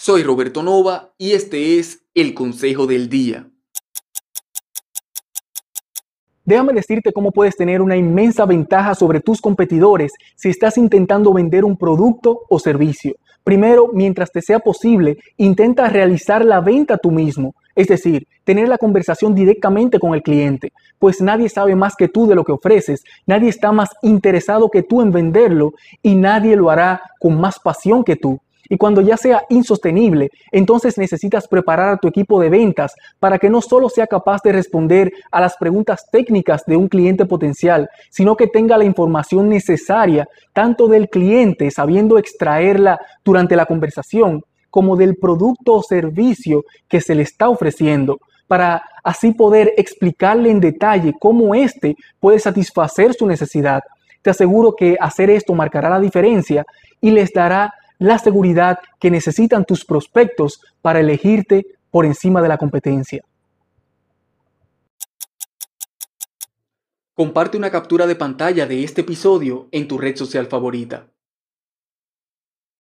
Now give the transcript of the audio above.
Soy Roberto Nova y este es el Consejo del Día. Déjame decirte cómo puedes tener una inmensa ventaja sobre tus competidores si estás intentando vender un producto o servicio. Primero, mientras te sea posible, intenta realizar la venta tú mismo, es decir, tener la conversación directamente con el cliente, pues nadie sabe más que tú de lo que ofreces, nadie está más interesado que tú en venderlo y nadie lo hará con más pasión que tú. Y cuando ya sea insostenible, entonces necesitas preparar a tu equipo de ventas para que no solo sea capaz de responder a las preguntas técnicas de un cliente potencial, sino que tenga la información necesaria tanto del cliente, sabiendo extraerla durante la conversación, como del producto o servicio que se le está ofreciendo, para así poder explicarle en detalle cómo éste puede satisfacer su necesidad. Te aseguro que hacer esto marcará la diferencia y les dará la seguridad que necesitan tus prospectos para elegirte por encima de la competencia. Comparte una captura de pantalla de este episodio en tu red social favorita.